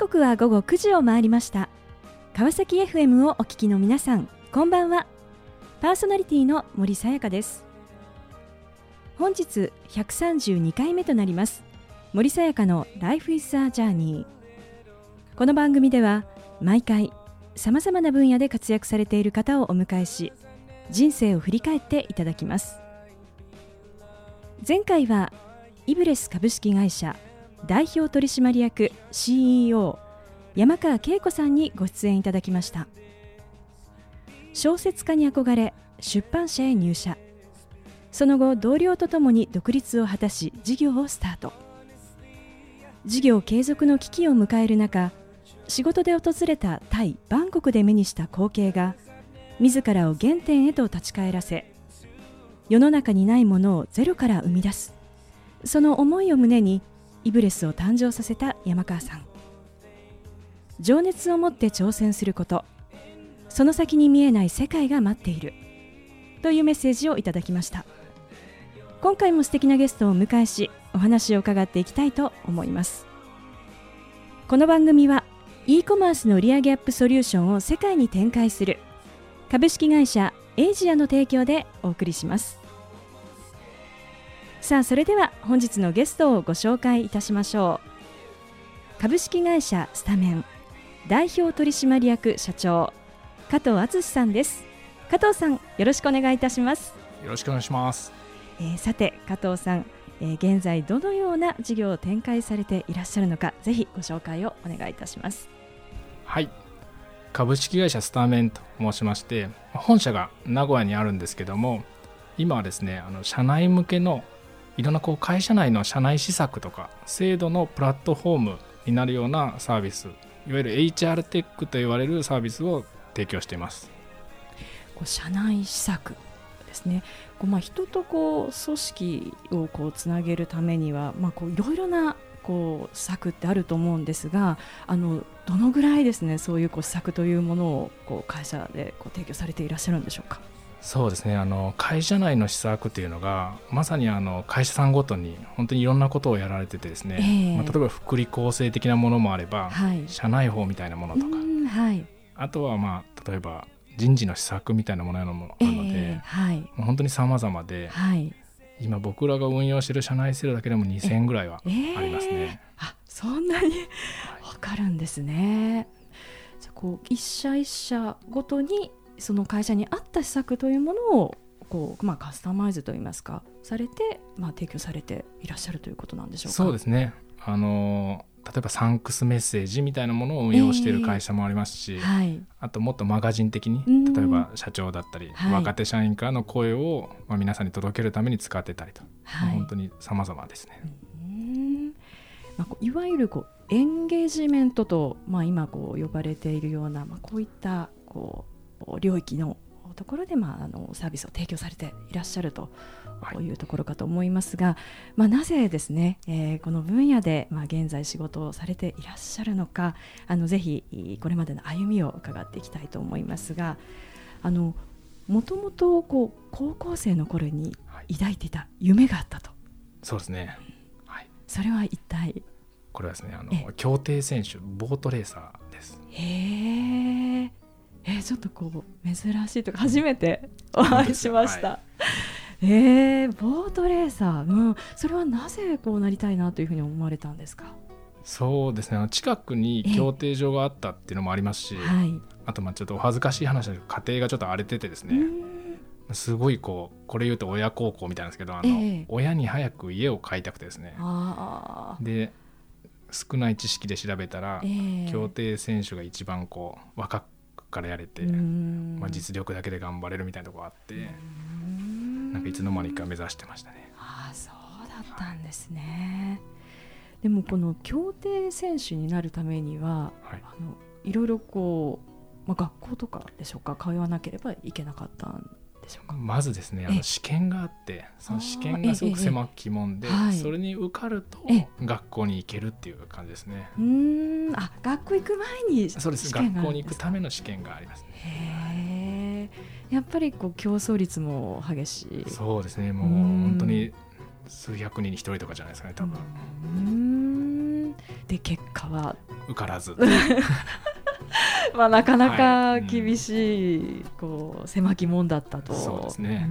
刻は午後9時を回りました。川崎 FM をお聞きの皆さんこんばんは。パーソナリティの森さやかです。本日132回目となります。森さやかの Life is a Journey この番組では毎回さまざまな分野で活躍されている方をお迎えし人生を振り返っていただきます。前回はイブレス株式会社代表取締役 CEO 山川恵子さんにご出演いただきました。小説家に憧れ出版社へ入社。その後同僚とともに独立を果たし事業をスタート。事業継続の危機を迎える中仕事で訪れたタイ・バンコクで目にした光景が自らを原点へと立ち返らせ世の中にないものをゼロから生み出す。その思いを胸にイブレスを誕生させた山川さん。情熱を持って挑戦すること。その先に見えない世界が待っている。というメッセージをいただきました。今回も素敵なゲストをお迎えしお話を伺っていきたいと思います。この番組は e コマースの売上アップソリューションを世界に展開する株式会社エイジアの提供でお送りします。さあそれでは本日のゲストをご紹介いたしましょう。株式会社スタメン代表取締役社長加藤敦さんです。加藤さんよろしくお願いいたします。よろしくお願いします、えー、さて加藤さん、えー、現在どのような事業を展開されていらっしゃるのかぜひご紹介をお願いいたします。はい。株式会社スタメンと申しまして本社が名古屋にあるんですけども今はですねあの社内向けのいろんなこう会社内の社内施策とか制度のプラットフォームになるようなサービスいわゆる HR テックと言われるサービスを提供していますこう社内施策ですねこうまあ人とこう組織をこうつなげるためには、まあ、こういろいろなこう策ってあると思うんですがあのどのぐらいですねそういうこう施策というものをこう会社でこう提供されていらっしゃるんでしょうか？そうですね。あの会社内の施策っていうのがまさにあの会社さんごとに本当にいろんなことをやられててですね、えー、まあ、例えば福利厚生的なものもあれば、はい、社内法みたいなものとか、はい、あとはまあ例えば人事の施策みたいなものもあるので、えー、はい、本当に様々で、はい、今僕らが運用している社内制度だけでも2000ぐらいはありますね。えー、あそんなにわかるんですね。こう一社一社ごとにその会社に合った施策というものをこう、まあ、カスタマイズといいますかされて、まあ、提供されていらっしゃるということなんでしょうか？そうですね。あの例えばサンクスメッセージみたいなものを運用している会社もありますし、えーはい、あともっとマガジン的に例えば社長だったり、はい、若手社員からの声を、まあ、皆さんに届けるために使ってたりと、はい、本当に様々ですね。まあ、いわゆるこうエンゲージメントと、まあ、今こう呼ばれているような、まあ、こういったこう領域のところで、まあ、あのサービスを提供されていらっしゃるというところかと思いますが、はい、まあ、なぜですね、えー、この分野で、まあ、現在仕事をされていらっしゃるのかあのぜひこれまでの歩みを伺っていきたいと思いますがあのもともとこう高校生の頃に抱いていた夢があったと。そうですね、はい、それは一体？これはですねあの競艇選手ボートレーサーです。へええー、ちょっとこう珍しいとか初めて お会いしました。はい、えー、ボートレーサー、うん、それはなぜこうなりたいなというふうに思われたんですか？そうですね。近くに競艇場があったっていうのもありますし、はい、あとまあちょっとお恥ずかしい話で家庭がちょっと荒れててですね。すごいこうこれ言うと親孝行みたいなんですけどあの、えー、親に早く家を買いたくてですね。で少ない知識で調べたら、えー、競艇選手が一番こう若からやれて、まあ、実力だけで頑張れるみたいなところがあってなんかいつの間にか目指してましたね。ああそうだったんですね、はい、でもこの競艇選手になるためには、はい、あのいろいろこう、まあ、学校とかでしょうか通わなければいけなかったんでしょうか？まずですねあの試験があってその試験がすごく狭き門で、それに受かると学校に行けるっていう感じですね。うん。あ学校行く前にそうです。学校に行くための試験があります、ね、へやっぱりこう競争率も激しい。そうですね。もう本当に数百人に一人とかじゃないですかね多分。で結果は？受からず まあなかなか厳しい、はい。うん、こう狭き門だったと。そうですね。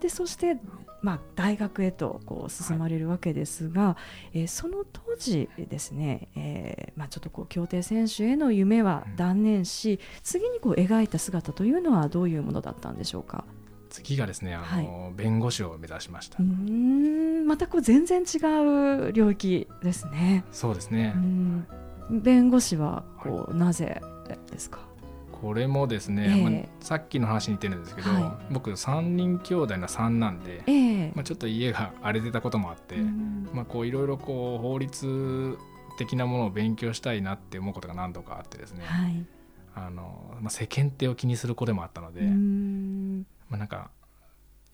でそしてまあ、大学へとこう進まれるわけですが、はい、えー、その当時ですね、えーまあ、ちょっとこう競艇選手への夢は断念し、うん、次にこう描いた姿というのはどういうものだったんでしょうか？次がですねあの、はい、弁護士を目指しました。うん。またこう全然違う領域ですね。そうですね弁護士はこう、はい、なぜですか？これもですね、えー、まあ、さっきの話に似てるんですけど、はい、僕3人兄弟の3なんで、えー、まあ、ちょっと家が荒れてたこともあって、まあ、こういろいろこう法律的なものを勉強したいなって思うことが何度かあってですね、はい、あのまあ、世間体を気にする子でもあったので、まあ、なんか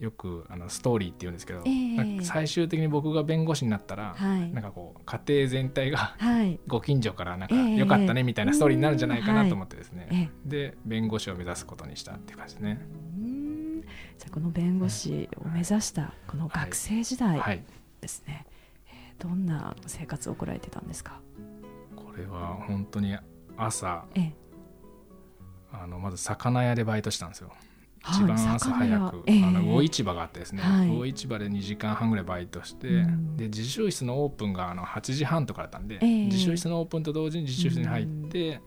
よくあのストーリーって言うんですけど、えー、最終的に僕が弁護士になったら、はい、なんかこう家庭全体が、はい、ご近所からなんか良かったねみたいなストーリーになるんじゃないかなと思ってですね、えー、で弁護士を目指すことにしたっていう感じですね。じゃこの弁護士を目指したこの学生時代ですね、はい、えー、どんな生活を送られてたんですか？これは本当に朝、え。あのまず魚屋でバイトしたんですよ。一番朝早く、えー、あの魚市場があってですね、はい、魚市場で2時間半ぐらいバイトして、うん、で自習室のオープンがあの8時半とかだったんで、えー、自習室のオープンと同時に自習室に入って、うん、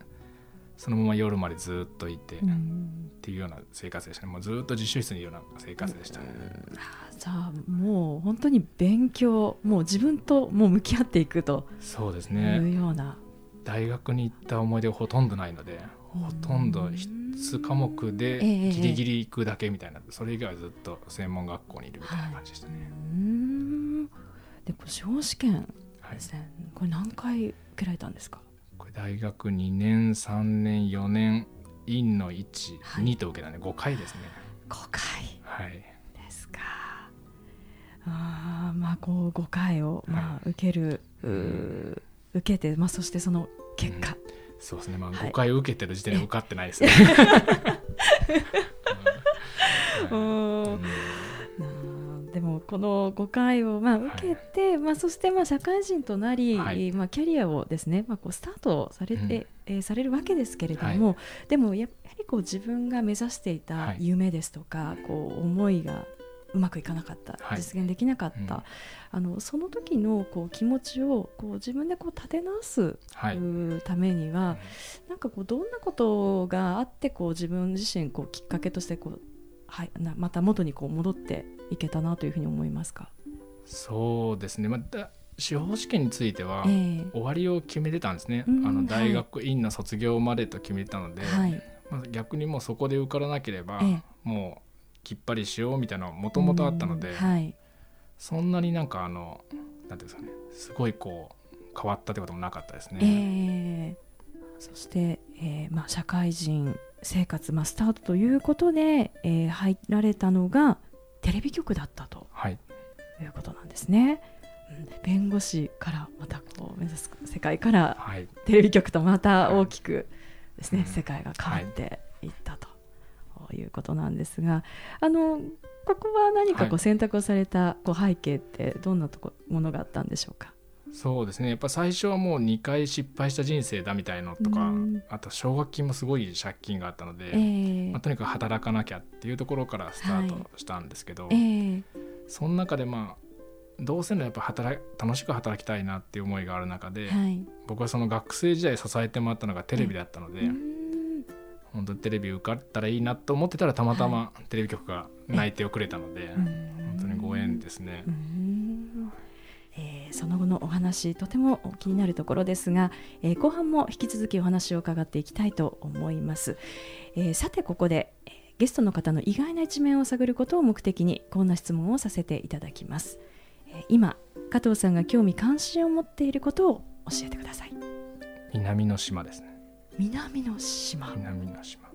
そのまま夜までずっといて、うん、っていうような生活でしたね。もうずっと自習室にいるような生活でした。ね。じゃあもう本当に勉強もう自分ともう向き合っていくとそうですね。いうような。大学に行った思い出ほとんどないのでほとんど必科目でギリギリ行くだけみたいな、それ以外はずっと専門学校にいるみたいな感じでしたね。はい、でこれ司法試験ですね、はい、これ何回受けられたんですか？これ大学2年3年4年院の1、はい、2と受けたんで5回ですね。5回、はい、ですか。あまあこう5回を、まあ、受ける、はい、受けて、まあ、そしてその結果、うんそうですね、まあ、5回受けてる時点で受かってないですね。でもこの5回をまあ受けて、はい、まあ、そしてまあ社会人となり、はい、まあ、キャリアをですね、まあ、こうスタートされて、うん、えー、されるわけですけれども、はい、でもやはりこう自分が目指していた夢ですとか、こう思いがうまくいかなかった、はい、実現できなかった、うん、あのその時のこう気持ちをこう自分でこう立て直す、はい、ためには、うん、なんかこうどんなことがあってこう自分自身こうきっかけとしてこう、はい、なまた元にこう戻っていけたなというふうに思いますか？そうですね、また司法試験については、終わりを決めてたんですね、あの大学院の卒業までと決めてたので、はい、まあ、逆にもうそこで受からなければ、もうきっぱりしようみたいなのもともとあったので、はい、そんなになんかあのなんていうんですかねすごいこう変わったってこともなかったですね。えー、そして、えーまあ、社会人生活、まあ、スタートということで、えー、入られたのがテレビ局だったと、はい、いうことなんですね。弁護士からまたこう目指す世界から、はい、テレビ局とまた大きくですね、はい、世界が変わっていったということなんですがあのここは何かこう選択をされたこう背景ってどんなとこものがあったんでしょうか？そうですね。やっぱ最初はもう2回失敗した人生だみたいのとか、あと奨学金もすごい借金があったので、えー、まあ、とにかく働かなきゃっていうところからスタートしたんですけど、はいえ。ー、その中でまあどうせのやっぱ働楽しく働きたいなっていう思いがある中で、はい、僕はその学生時代支えてもらったのがテレビだったので。本当テレビ受かったらいいなと思ってたらたまたまテレビ局が内定をくれたので、本当にご縁ですね。えー、その後のお話とても気になるところですが、えー、後半も引き続きお話を伺っていきたいと思います、えー、さてここでゲストの方の意外な一面を探ることを目的にこんな質問をさせていただきます、え今加藤さんが興味関心を持っていることを教えてください。南の島ですね南の島。南の島。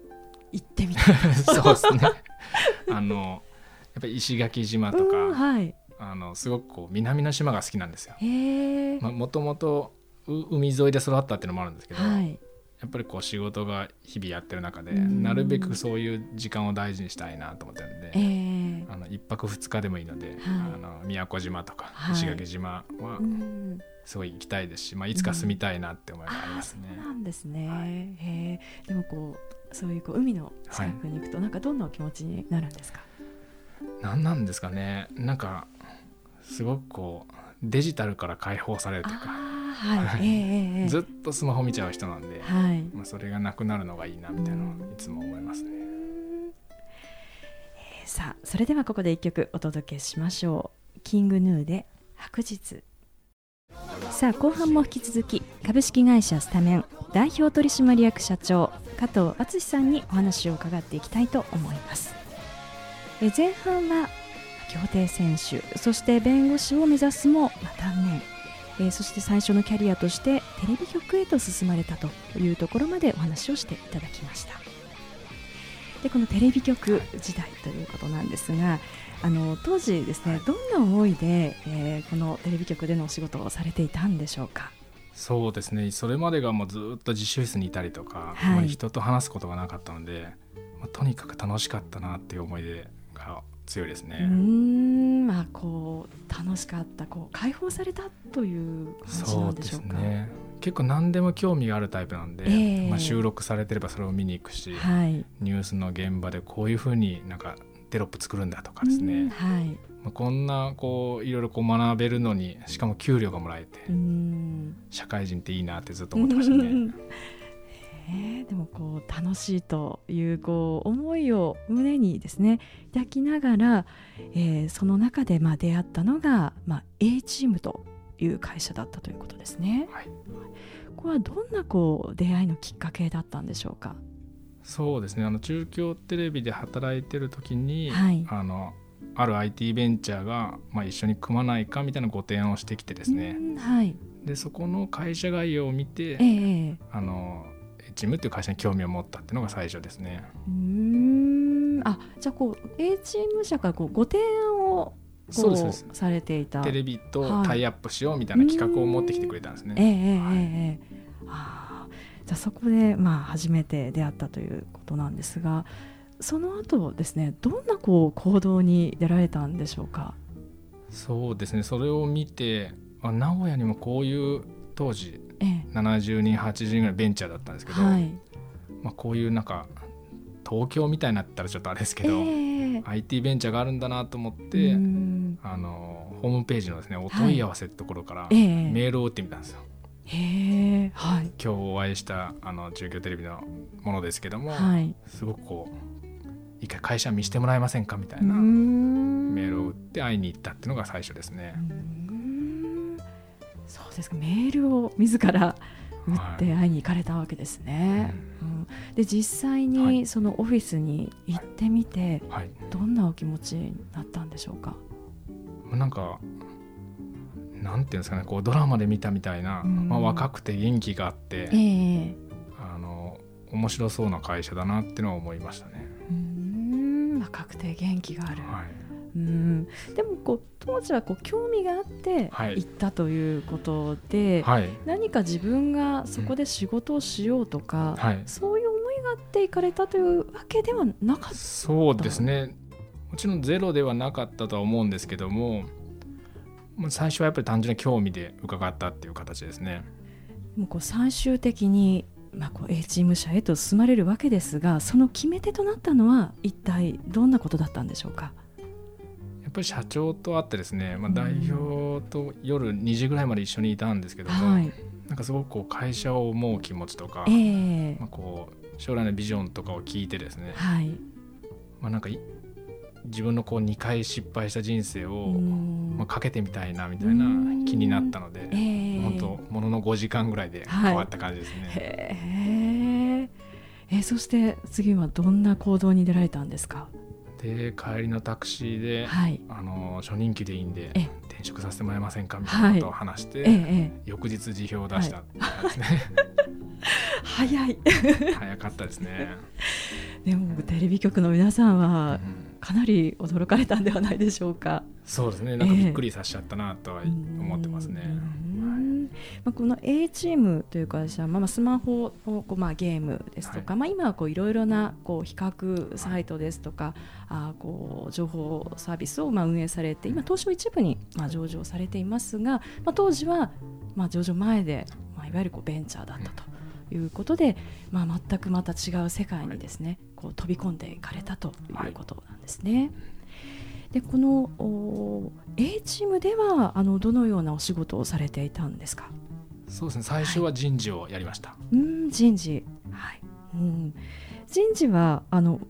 行ってみたい。そうですね。あのやっぱり石垣島とか、はい、あのすごくこう南の島が好きなんですよ。もともと海沿いで育ったっていうのもあるんですけど、はい、やっぱりこう仕事が日々やってる中でなるべくそういう時間を大事にしたいなと思ってるんで、えー、あの一泊二日でもいいので、はい、あの宮古島とか石垣島はすごい行きたいですし、まあ、いつか住みたいなって思いがありますね。そうなんですね、はい、へでもこうそういうこう海の近くに行くと、なんかどんな気持ちになるんですか、何なんですかね。なんかすごくこうデジタルから解放されるというか、はい。えー、ずっとスマホ見ちゃう人なんで、はい、まあ、それがなくなるのがいいなみたいなのをいつも思いますね。さあそれではここで一曲お届けしましょう。キングヌーで白日。さあ後半も引き続き株式会社スタメン代表取締役社長加藤敦さんにお話を伺っていきたいと思います。え前半は競艇選手そして弁護士を目指すも、断念、え、そして最初のキャリアとしてテレビ局へと進まれたというところまでお話をしていただきました。でこのテレビ局時代ということなんですがあの当時ですねどんな思いで、えー、このテレビ局でのお仕事をされていたんでしょうか？そうですね。それまでがもうずっと自習室にいたりとか、はい、人と話すことがなかったので、まあ、とにかく楽しかったなっていう思い出が強いですね。うん。まあこう楽しかったこう解放されたという感じなんでしょうか？うね、結構何でも興味があるタイプなんで、えー、まあ、収録されてればそれを見に行くし、はい、ニュースの現場でこういうふうになんかテロップ作るんだとかですね、はい、まあ、こんなこういろいろこう学べるのにしかも給料がもらえて社会人っていいなってずっと思ってましたね。えー、でもこう楽しいというこう思いを胸にですね抱きながら、えー、その中でまあ出会ったのが、まあ、A チームという会社だったということですね。はい、これはどんなこう出会いのきっかけだったんでしょうか？そうですね。あの中京テレビで働いてる時に、はい、あのある IT ベンチャーが、まあ、一緒に組まないかみたいなご提案をしてきてですね、はい、でそこの会社概要を見て、えー、あのチームっていう会社に興味を持ったっていうのが最初ですね。うん。あじゃあこう A チーム社からこうご提案をそうですされていた。テレビとタイアップしようみたいな企画を持ってきてくれたんですね。ええええあじゃあそこでまあ初めて出会ったということなんですがその後ですねどんなこう行動に出られたんでしょうか？そうですね。それを見てあ名古屋にもこういう当時70人80人ぐらいベンチャーだったんですけど、はい、まあ、こういうなんか東京みたいになったらちょっとあれですけど、えー、IT ベンチャーがあるんだなと思ってあのホームページのですねお問い合わせところからメールを打ってみたんですよ。へはい、今日お会いしたあの中京テレビのものですけども、はい、すごくこう一回会社見してもらえませんかみたいなメールを打って会いに行ったっていうのが最初ですね。そうですか。メールを自ら打って会いに行かれたわけですね。はい、うん、で実際にそのオフィスに行ってみて、はい、どんなお気持ちになったんでしょうか？なんかなんていうんですかねこうドラマで見たみたいな、うん、まあ、若くて元気があって、えー、あの面白そうな会社だなっていうのは思いましたね。うん若くて元気がある、はいうん。でもこう当時はこう興味があって行ったということで、はい、何か自分がそこで仕事をしようとか、うんはい、そういう思いがあって行かれたというわけではなかった。そうですね。もちろんゼロではなかったとは思うんですけども最初はやっぱり単純な興味で伺ったっていう形ですね。もうこう最終的にまあ、こう A チーム社へと進まれるわけですがその決め手となったのは一体どんなことだったんでしょうか？っぱり社長と会ってですね、まあ、代表と夜2時ぐらいまで一緒にいたんですけども、はい、なんかすごくこう会社を思う気持ちとか、えー、まあ、こう将来のビジョンとかを聞いてですね、はい、まあ、なんか自分のこう2回失敗した人生を、まあ、かけてみたいなみたいな気になったので、えー、本当ものの5時間ぐらいで変わった感じですね。はい、えー、そして次はどんな行動に出られたんですか？で帰りのタクシーで、はい、あの初任給でいいんで転職させてもらえませんかみたいなことを話して、はい、翌日辞表を出したですね、はい、早い。早かったですね。でもテレビ局の皆さんはかなり驚かれたんではないでしょうか、そうですね。なんかびっくりさせちゃったなとは思ってますね、まあ、この A チームという会社は、まあ、スマホのこう、まあ、ゲームですとか、はい、まあ、今はこういろいろなこう比較サイトですとか、はい、あこう情報サービスをまあ運営されて今東証一部にまあ上場されていますが、まあ、当時はまあ上場前で、まあ、いわゆるこうベンチャーだったと。いうことで、まあ、全くまた違う世界にですね、こう飛び込んでいかれたということなんですね。でこの A チームではあのどのようなお仕事をされていたんですか？そうですね。最初は人事をやりました、はい、うん人事。はい、うん、人事はあの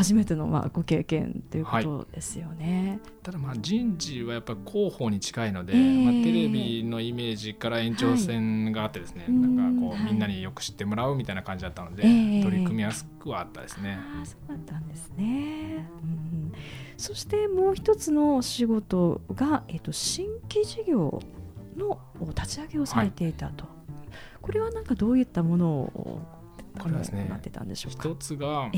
初めてのまあご経験ということですよね。はい、ただまあ人事はやっぱり広報に近いので、えー、まあ、テレビのイメージから延長線があってですね、はい、なんかこうみんなによく知ってもらうみたいな感じだったので、取り組みやすくはあったですね。あそうだったんですね。うんそしてもう一つの仕事が、えーと、新規事業の立ち上げをされていたと、はい、これはなんかどういったものをこれはですねなってたんでしょうか。一つが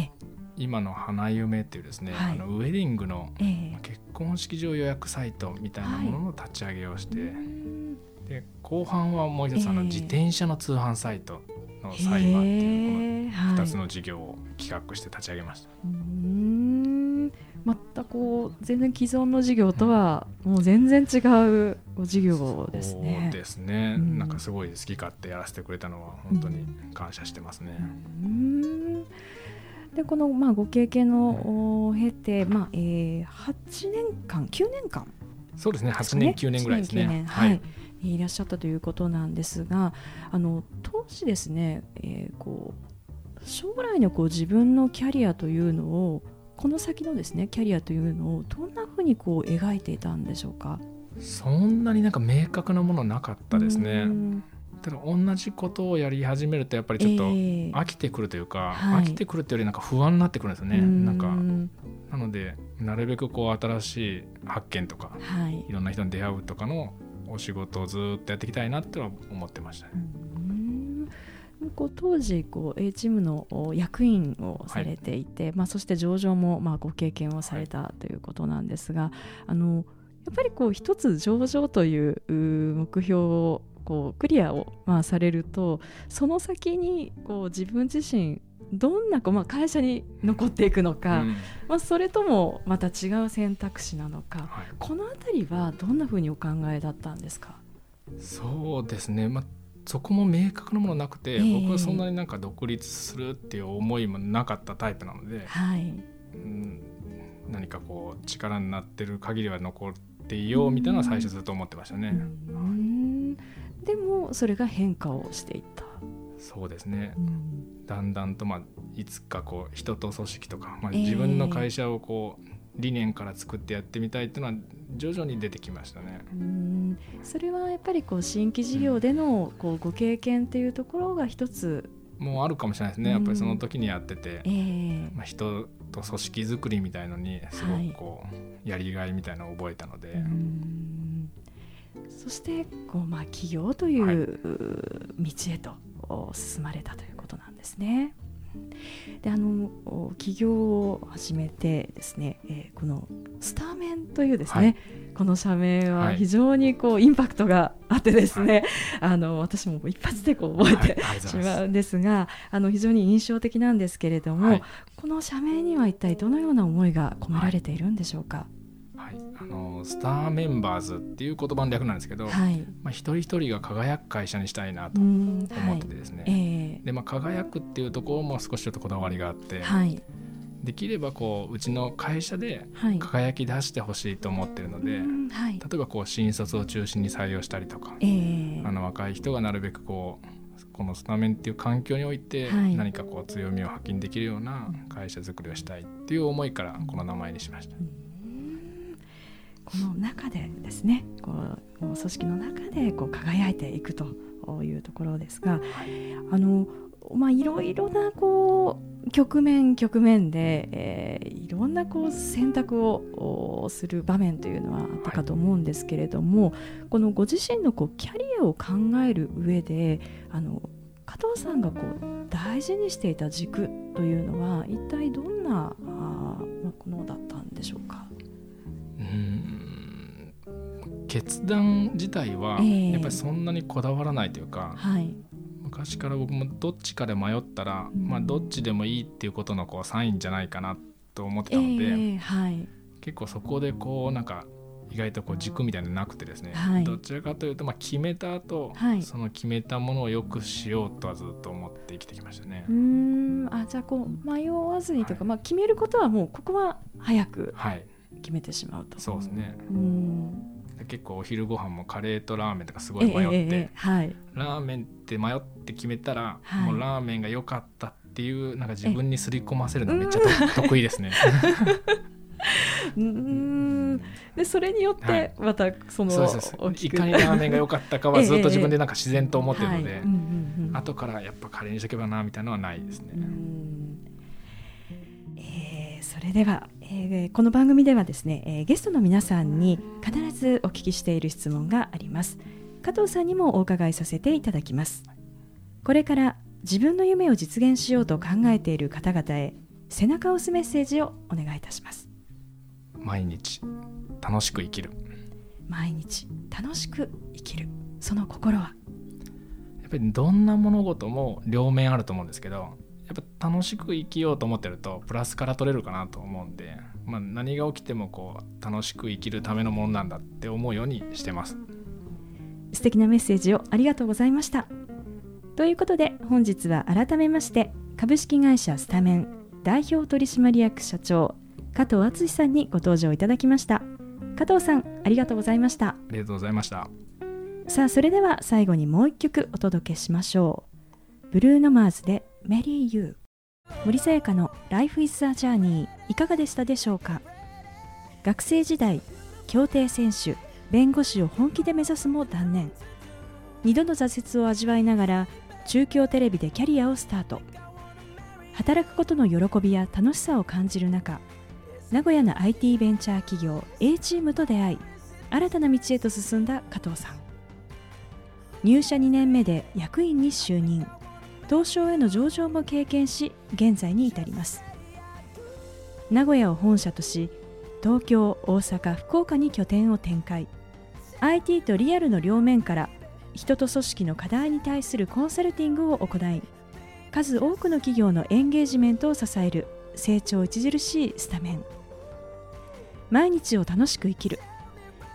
今の花夢っていうですね、はい、あのウェディングの結婚式場予約サイトみたいなものの立ち上げをして、はい、で後半はもう一つあの自転車の通販サイトのサイバーっていうこの2つの事業を企画して立ち上げました。またこう全然既存の事業とはもう全然違う事業ですね。そうですね、うん、なんかすごい好き勝手やらせてくれたのは本当に感謝してますね。うん、でこのまあご経験を経て、まあえー、8年間9年間。そうですね。8年9年ぐらいですね。はい、はい。いらっしゃったということなんですがあの当時ですね、えー、こう将来のこう自分のキャリアというのをこの先のですねキャリアというのをどんなふうにこう描いていたんでしょうか？そんなになんか明確なものなかったですね。ただ同じことをやり始めるとやっぱりちょっと飽きてくるというか、えー飽きてくるというよりなんか不安になってくるんですよね。なんかなのでなるべくこう新しい発見とか、はい、いろんな人に出会うとかのお仕事をずっとやっていきたいなっては思ってましたね。こう当時こう A チームの役員をされていて、はい、まあ、そして上場もまあご経験をされたということなんですが、はい、あのやっぱりこう一つ上場という目標をこうクリアをまあされるとその先にこう自分自身どんなこう、まあ、会社に残っていくのか、うん、まあ、それともまた違う選択肢なのか、はい、この辺りはどんなふうにお考えだったんですか？そうですね、まあそこも明確なものなくて、えー、僕はそんなになんか独立するっていう思いもなかったタイプなので、はい、うん、何かこう力になってる限りは残っていようみたいなのは最初ずっと思ってましたね。でもそれが変化をしていった。そうですね、うん、だんだんと、まあ、いつかこう人と組織とか、まあ、自分の会社をこう、理念から作ってやってみたいっていうのは徐々に出てきましたね。うん。それはやっぱりこう新規事業でのこうご経験っていうところが一つ、もうあるかもしれないですね。やっぱりその時にやってて、えー、まあ、人と組織づくりみたいのにすごくこう、やりがいみたいなのを覚えたので。そしてこう、まあ、企業という道へと進まれたということなんですね。であの起業を始めてですね、えー、このスターメンというですね、はい、この社名は非常にこう、インパクトがあってですね、はい、あの私も一発でこう覚えて、はい、しまうんですがあの非常に印象的なんですけれども、この社名には一体どのような思いが込められているんでしょうか？はい、あのスターメンバーズっていう言葉の略なんですけど、はい、まあ、一人一人が輝く会社にしたいなと思っててですね、はい。えー、でまあ、輝くっていうところも少しちょっとこだわりがあって、はい、できればこううちの会社で輝き出してほしいと思ってるので、はい、例えばこう新卒を中心に採用したりとか、えー、あの若い人がなるべくこうこのスタメンっていう環境において何かこう強みを発揮できるような会社づくりをしたいっていう思いからこの名前にしました。この中でですねこう組織の中でこう輝いていくというところですがあのまあいろいろなこう局面局面で、えー、いろんなこう選択をする場面というのはあったかと思うんですけれども、はい、このご自身のこうキャリアを考える上であの加藤さんがこう大事にしていた軸というのは一体どんなあものだっ決断自体はやっぱりそんなにこだわらないというか、はい、昔から僕もどっちかで迷ったら、うん、まあ、どっちでもいいっていうことのこうサインじゃないかなと思ってたので、えーはい、結構そこでこうなんか意外とこう軸みたいなのなくてですね、はい、どちらかというとまあ決めた後、はい、その決めたものをよくしようとはずっと思って生きてきましたね。うん。あじゃあこう迷わずにというか、まあ、決めることはもうここは早く決めてしまうと。そうですね。うん結構お昼ご飯もカレーとラーメンとかすごい迷って、えええ、はい、ラーメンって迷って決めたら、はい、もうラーメンが良かったっていうなんか自分にすり込ませるのめっちゃ 得意ですね。うん。でそれによってまたその、はい、いかにラーメンが良かったかはずっと自分でなんか自然と思ってるので、後からやっぱカレーにしとけばなみたいなのはないですね。えー、それでは、えー、この番組ではですね、えー、ゲストの皆さんに必ずお聞きしている質問があります。加藤さんにもお伺いさせていただきます。これから自分の夢を実現しようと考えている方々へ背中を押すメッセージをお願いいたします。毎日楽しく生きる。毎日楽しく生きる。その心は？やっぱりどんな物事も両面あると思うんですけどやっぱ楽しく生きようと思ってるとプラスから取れるかなと思うんで、まあ、何が起きてもこう楽しく生きるためのものなんだって思うようにしてます。素敵なメッセージをありがとうございました。ということで本日は改めまして株式会社スタメン代表取締役社長加藤敦さんにご登場いただきました。加藤さんありがとうございました。ありがとうございました。さあそれでは最後にもう一曲お届けしましょう。ブルーノマーズでメリーユー。森さやかの Life is a Journey いかがでしたでしょうか？学生時代競艇選手弁護士を本気で目指すも断念。2度の挫折を味わいながら中京テレビでキャリアをスタート。働くことの喜びや楽しさを感じる中名古屋の IT ベンチャー企業 A チームと出会い新たな道へと進んだ加藤さん。入社2年目で役員に就任。東証への上場も経験し現在に至ります。名古屋を本社とし東京大阪福岡に拠点を展開。IT とリアルの両面から人と組織の課題に対するコンサルティングを行い数多くの企業のエンゲージメントを支える成長著しいスタメン。毎日を楽しく生きる。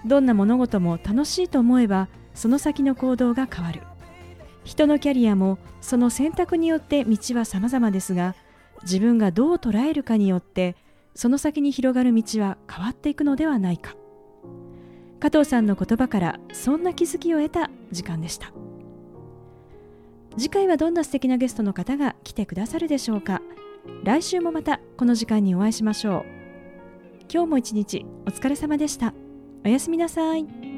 どんな物事も楽しいと思えばその先の行動が変わる。人のキャリアもその選択によって道は様々ですが自分がどう捉えるかによってその先に広がる道は変わっていくのではないか加藤さんの言葉からそんな気づきを得た時間でした次回はどんな素敵なゲストの方が来てくださるでしょうか来週もまたこの時間にお会いしましょう今日も一日お疲れ様でした。おやすみなさい。